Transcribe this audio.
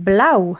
Blau!